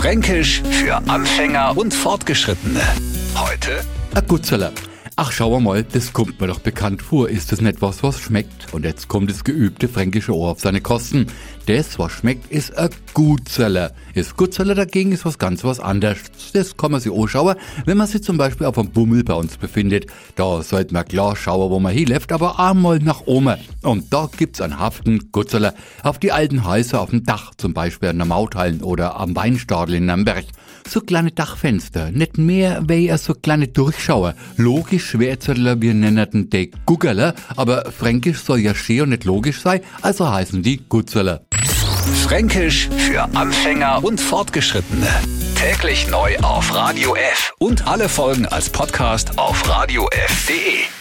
Fränkisch für Anfänger und Fortgeschrittene. Heute Ein Ach, schau mal, das kommt mir doch bekannt vor. Ist das nicht was, was schmeckt? Und jetzt kommt das geübte fränkische Ohr auf seine Kosten. Das, was schmeckt, ist ein Gutzeller. Ist Gutzeller dagegen ist was ganz was anderes. Das kann man sich anschauen, wenn man sich zum Beispiel auf einem Bummel bei uns befindet. Da sollte man klar schauen, wo man hinläuft, aber einmal nach oben. Und da gibt's einen Haften Gutzeller. Auf die alten Häuser auf dem Dach, zum Beispiel an der Mauthallen oder am Weinstadel in einem Berg. So kleine Dachfenster, nicht mehr wie so kleine Durchschauer. Logisch Schwärzerler, wir nennen die Guggerler, aber Fränkisch soll ja und nicht logisch sein, also heißen die Gutzeller. Fränkisch für Anfänger und Fortgeschrittene. Täglich neu auf Radio F und alle Folgen als Podcast auf radiof.de.